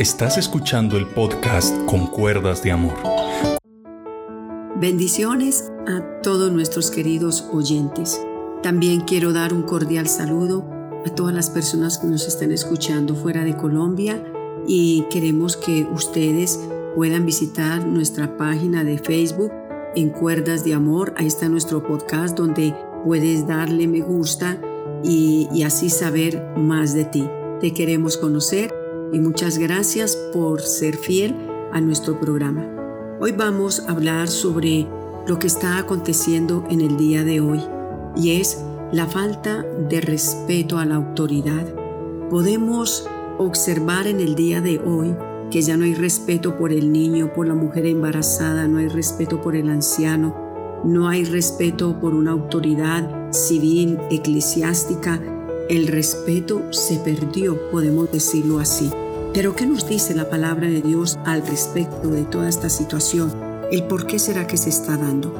Estás escuchando el podcast Con Cuerdas de Amor. Bendiciones a todos nuestros queridos oyentes. También quiero dar un cordial saludo a todas las personas que nos están escuchando fuera de Colombia y queremos que ustedes puedan visitar nuestra página de Facebook en Cuerdas de Amor. Ahí está nuestro podcast donde puedes darle me gusta y, así saber más de ti. Te queremos conocer y muchas gracias por ser fiel a nuestro programa. Hoy vamos a hablar sobre lo que está aconteciendo en el día de hoy y es la falta de respeto a la autoridad. Podemos observar en el día de hoy que ya no hay respeto por el niño, por la mujer embarazada, no hay respeto por el anciano, no hay respeto por una autoridad civil, eclesiástica, el respeto se perdió, podemos decirlo así. Pero ¿qué nos dice la palabra de Dios al respecto de toda esta situación? ¿El por qué será que se está dando?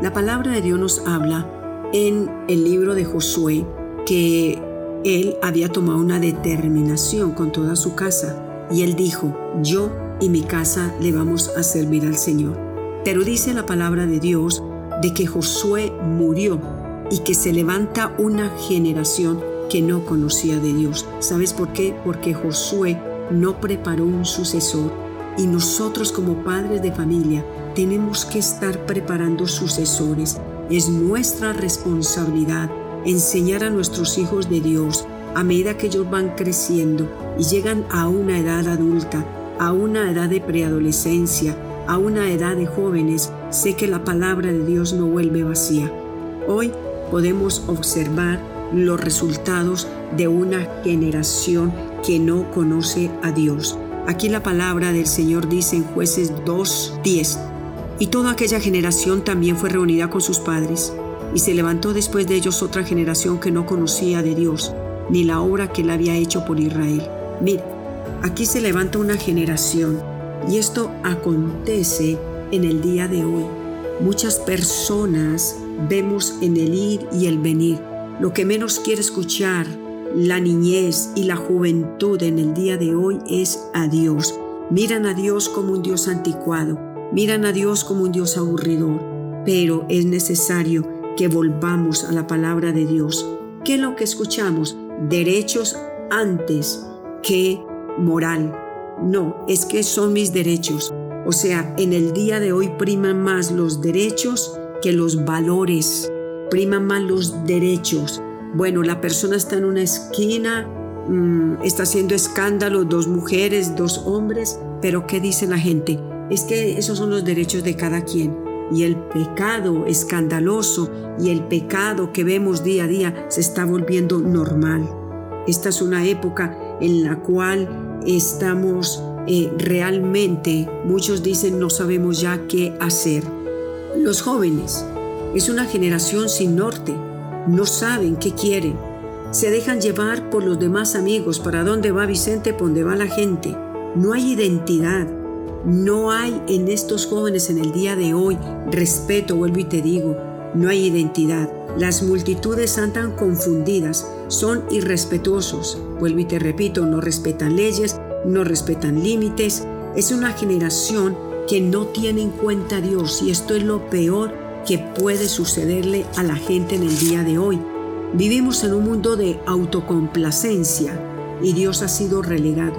La palabra de Dios nos habla en el libro de Josué que él había tomado una determinación con toda su casa y él dijo, yo y mi casa le vamos a servir al Señor. Pero dice la palabra de Dios de que Josué murió y que se levanta una generación que no conocía de Dios. ¿Sabes por qué? Porque Josué no preparó un sucesor y nosotros como padres de familia tenemos que estar preparando sucesores. Es nuestra responsabilidad enseñar a nuestros hijos de Dios a medida que ellos van creciendo y llegan a una edad adulta, a una edad de preadolescencia, a una edad de jóvenes, sé que la palabra de Dios no vuelve vacía. Hoy podemos observar los resultados de una generación que no conoce a Dios. Aquí la palabra del Señor dice en jueces 2.10, y toda aquella generación también fue reunida con sus padres, y se levantó después de ellos otra generación que no conocía de Dios, ni la obra que él había hecho por Israel. Mira, aquí se levanta una generación, y esto acontece en el día de hoy. Muchas personas vemos en el ir y el venir. Lo que menos quiere escuchar la niñez y la juventud en el día de hoy es a Dios. Miran a Dios como un Dios anticuado, miran a Dios como un Dios aburridor, pero es necesario que volvamos a la palabra de Dios. ¿Qué es lo que escuchamos? Derechos antes que moral. No, es que son mis derechos. O sea, en el día de hoy priman más los derechos que los valores. Priman más los derechos bueno, la persona está en una esquina, mm, está haciendo escándalo, dos mujeres, dos hombres, pero ¿qué dice la gente? Es que esos son los derechos de cada quien. Y el pecado escandaloso y el pecado que vemos día a día se está volviendo normal. Esta es una época en la cual estamos eh, realmente, muchos dicen, no sabemos ya qué hacer. Los jóvenes es una generación sin norte no saben qué quieren. Se dejan llevar por los demás amigos. ¿Para dónde va Vicente? ¿Por dónde va la gente? No hay identidad. No hay en estos jóvenes en el día de hoy respeto, vuelvo y te digo. No hay identidad. Las multitudes andan confundidas, son irrespetuosos. Vuelvo y te repito, no respetan leyes, no respetan límites. Es una generación que no tiene en cuenta a Dios y esto es lo peor que puede sucederle a la gente en el día de hoy. Vivimos en un mundo de autocomplacencia y Dios ha sido relegado.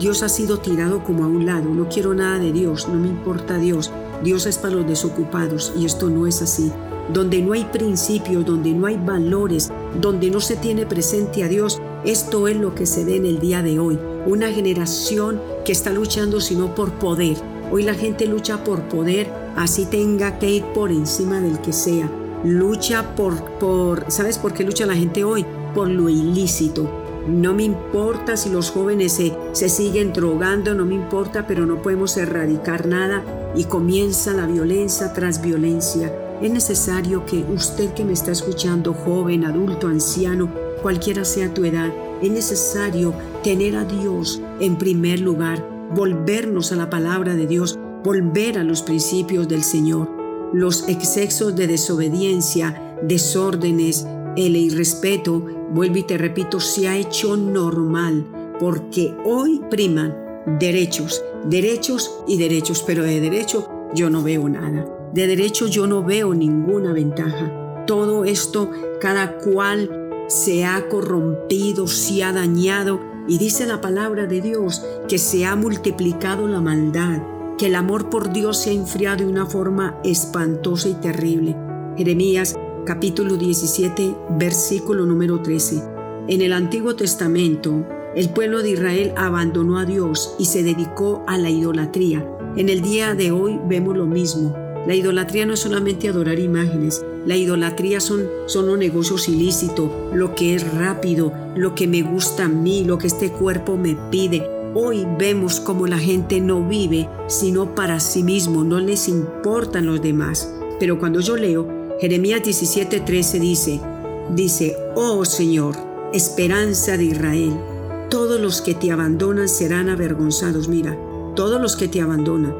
Dios ha sido tirado como a un lado. No quiero nada de Dios, no me importa Dios. Dios es para los desocupados y esto no es así. Donde no hay principios, donde no hay valores, donde no se tiene presente a Dios, esto es lo que se ve en el día de hoy. Una generación que está luchando sino por poder. Hoy la gente lucha por poder así tenga que ir por encima del que sea. Lucha por, por, ¿sabes por qué lucha la gente hoy? Por lo ilícito. No me importa si los jóvenes se, se siguen drogando, no me importa, pero no podemos erradicar nada y comienza la violencia tras violencia. Es necesario que usted que me está escuchando, joven, adulto, anciano, cualquiera sea tu edad, es necesario tener a Dios en primer lugar, volvernos a la palabra de Dios, volver a los principios del Señor. Los excesos de desobediencia, desórdenes, el irrespeto, vuelvo y te repito, se ha hecho normal porque hoy priman derechos, derechos y derechos, pero de derecho yo no veo nada. De derecho yo no veo ninguna ventaja. Todo esto, cada cual se ha corrompido, se ha dañado y dice la palabra de Dios que se ha multiplicado la maldad, que el amor por Dios se ha enfriado de una forma espantosa y terrible. Jeremías capítulo 17, versículo número 13. En el Antiguo Testamento, el pueblo de Israel abandonó a Dios y se dedicó a la idolatría. En el día de hoy vemos lo mismo. La idolatría no es solamente adorar imágenes, la idolatría son, son los negocios ilícitos, lo que es rápido, lo que me gusta a mí, lo que este cuerpo me pide. Hoy vemos como la gente no vive sino para sí mismo, no les importan los demás. Pero cuando yo leo Jeremías 17:13 dice, dice, oh Señor, esperanza de Israel, todos los que te abandonan serán avergonzados. Mira, todos los que te abandonan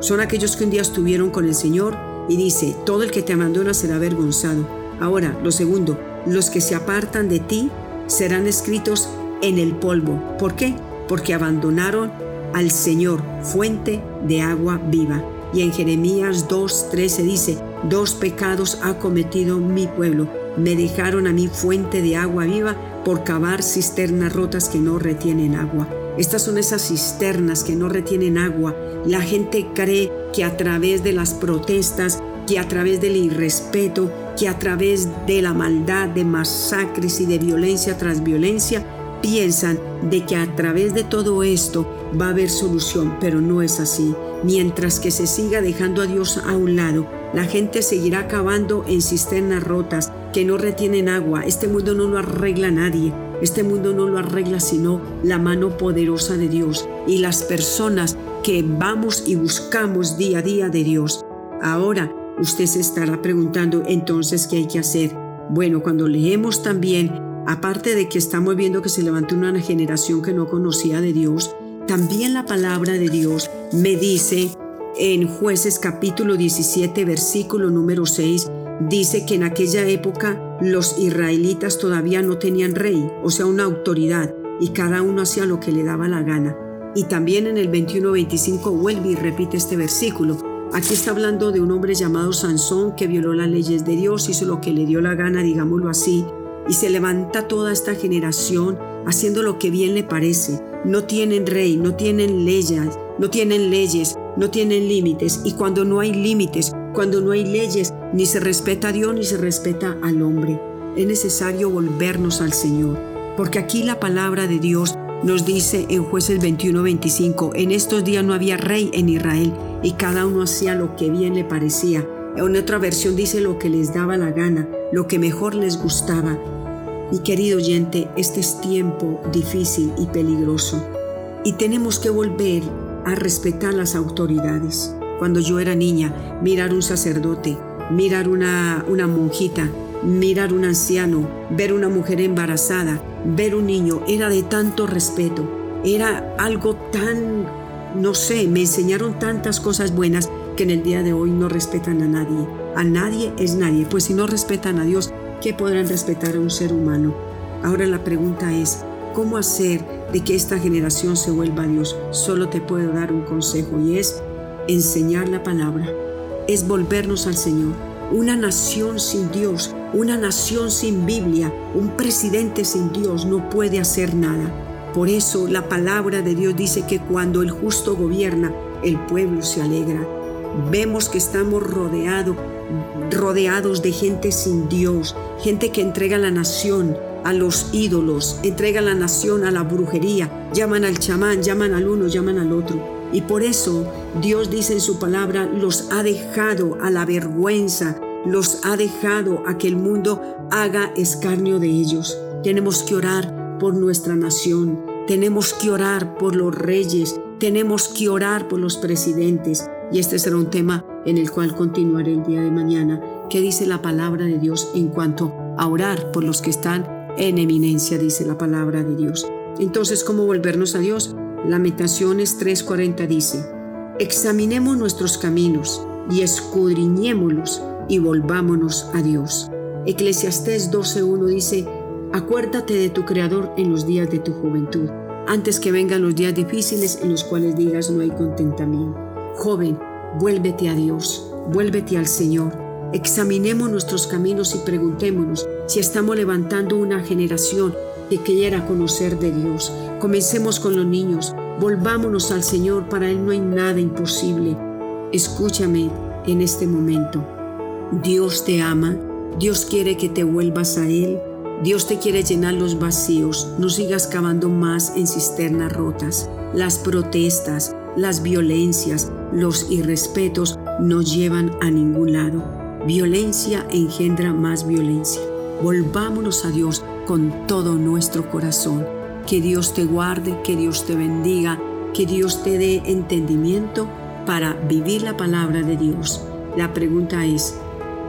son aquellos que un día estuvieron con el Señor y dice, todo el que te abandona será avergonzado. Ahora, lo segundo, los que se apartan de ti serán escritos en el polvo. ¿Por qué? Porque abandonaron al Señor, fuente de agua viva. Y en Jeremías 2.13 dice, dos pecados ha cometido mi pueblo. Me dejaron a mí fuente de agua viva por cavar cisternas rotas que no retienen agua. Estas son esas cisternas que no retienen agua. La gente cree que a través de las protestas, que a través del irrespeto, que a través de la maldad, de masacres y de violencia tras violencia, piensan de que a través de todo esto va a haber solución, pero no es así. Mientras que se siga dejando a Dios a un lado, la gente seguirá acabando en cisternas rotas que no retienen agua. Este mundo no lo arregla nadie. Este mundo no lo arregla sino la mano poderosa de Dios y las personas que vamos y buscamos día a día de Dios. Ahora usted se estará preguntando entonces qué hay que hacer. Bueno, cuando leemos también, aparte de que estamos viendo que se levantó una generación que no conocía de Dios, también la palabra de Dios me dice en jueces capítulo 17 versículo número 6, dice que en aquella época los israelitas todavía no tenían rey, o sea, una autoridad, y cada uno hacía lo que le daba la gana. Y también en el 21-25 vuelve y repite este versículo. Aquí está hablando de un hombre llamado Sansón que violó las leyes de Dios, hizo lo que le dio la gana, digámoslo así, y se levanta toda esta generación haciendo lo que bien le parece. No tienen rey, no tienen leyes, no tienen leyes, no tienen límites. Y cuando no hay límites, cuando no hay leyes, ni se respeta a Dios ni se respeta al hombre. Es necesario volvernos al Señor. Porque aquí la palabra de Dios nos dice en jueces 21-25, en estos días no había rey en Israel y cada uno hacía lo que bien le parecía. En otra versión dice lo que les daba la gana, lo que mejor les gustaba. Mi querido oyente, este es tiempo difícil y peligroso y tenemos que volver a respetar las autoridades. Cuando yo era niña, mirar un sacerdote, mirar una, una monjita, mirar un anciano, ver una mujer embarazada, ver un niño, era de tanto respeto, era algo tan, no sé, me enseñaron tantas cosas buenas que en el día de hoy no respetan a nadie. A nadie es nadie, pues si no respetan a Dios, ¿qué podrán respetar a un ser humano? Ahora la pregunta es, ¿cómo hacer de que esta generación se vuelva a Dios? Solo te puedo dar un consejo y es enseñar la palabra, es volvernos al Señor. Una nación sin Dios, una nación sin Biblia, un presidente sin Dios no puede hacer nada. Por eso la palabra de Dios dice que cuando el justo gobierna, el pueblo se alegra. Vemos que estamos rodeados rodeados de gente sin Dios, gente que entrega la nación a los ídolos, entrega la nación a la brujería, llaman al chamán, llaman al uno, llaman al otro. Y por eso Dios dice en su palabra, los ha dejado a la vergüenza, los ha dejado a que el mundo haga escarnio de ellos. Tenemos que orar por nuestra nación, tenemos que orar por los reyes, tenemos que orar por los presidentes. Y este será un tema en el cual continuaré el día de mañana. ¿Qué dice la palabra de Dios en cuanto a orar por los que están en eminencia, dice la palabra de Dios? Entonces, ¿cómo volvernos a Dios? Lamentaciones 3:40 dice, examinemos nuestros caminos y escudriñémoslos y volvámonos a Dios. Eclesiastés 12:1 dice, acuérdate de tu Creador en los días de tu juventud antes que vengan los días difíciles en los cuales digas no hay contentamiento. Joven, vuélvete a Dios, vuélvete al Señor. Examinemos nuestros caminos y preguntémonos si estamos levantando una generación que quiera conocer de Dios. Comencemos con los niños, volvámonos al Señor, para Él no hay nada imposible. Escúchame en este momento. Dios te ama, Dios quiere que te vuelvas a Él, Dios te quiere llenar los vacíos, no sigas cavando más en cisternas rotas. Las protestas, las violencias, los irrespetos no llevan a ningún lado. Violencia engendra más violencia. Volvámonos a Dios con todo nuestro corazón. Que Dios te guarde, que Dios te bendiga, que Dios te dé entendimiento para vivir la palabra de Dios. La pregunta es,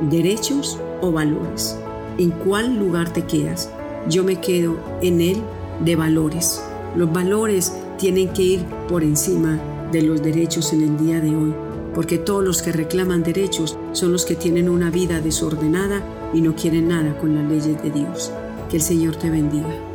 ¿derechos o valores? ¿En cuál lugar te quedas? Yo me quedo en el de valores. Los valores tienen que ir por encima de los derechos en el día de hoy, porque todos los que reclaman derechos son los que tienen una vida desordenada y no quieren nada con las leyes de Dios. Que el Señor te bendiga.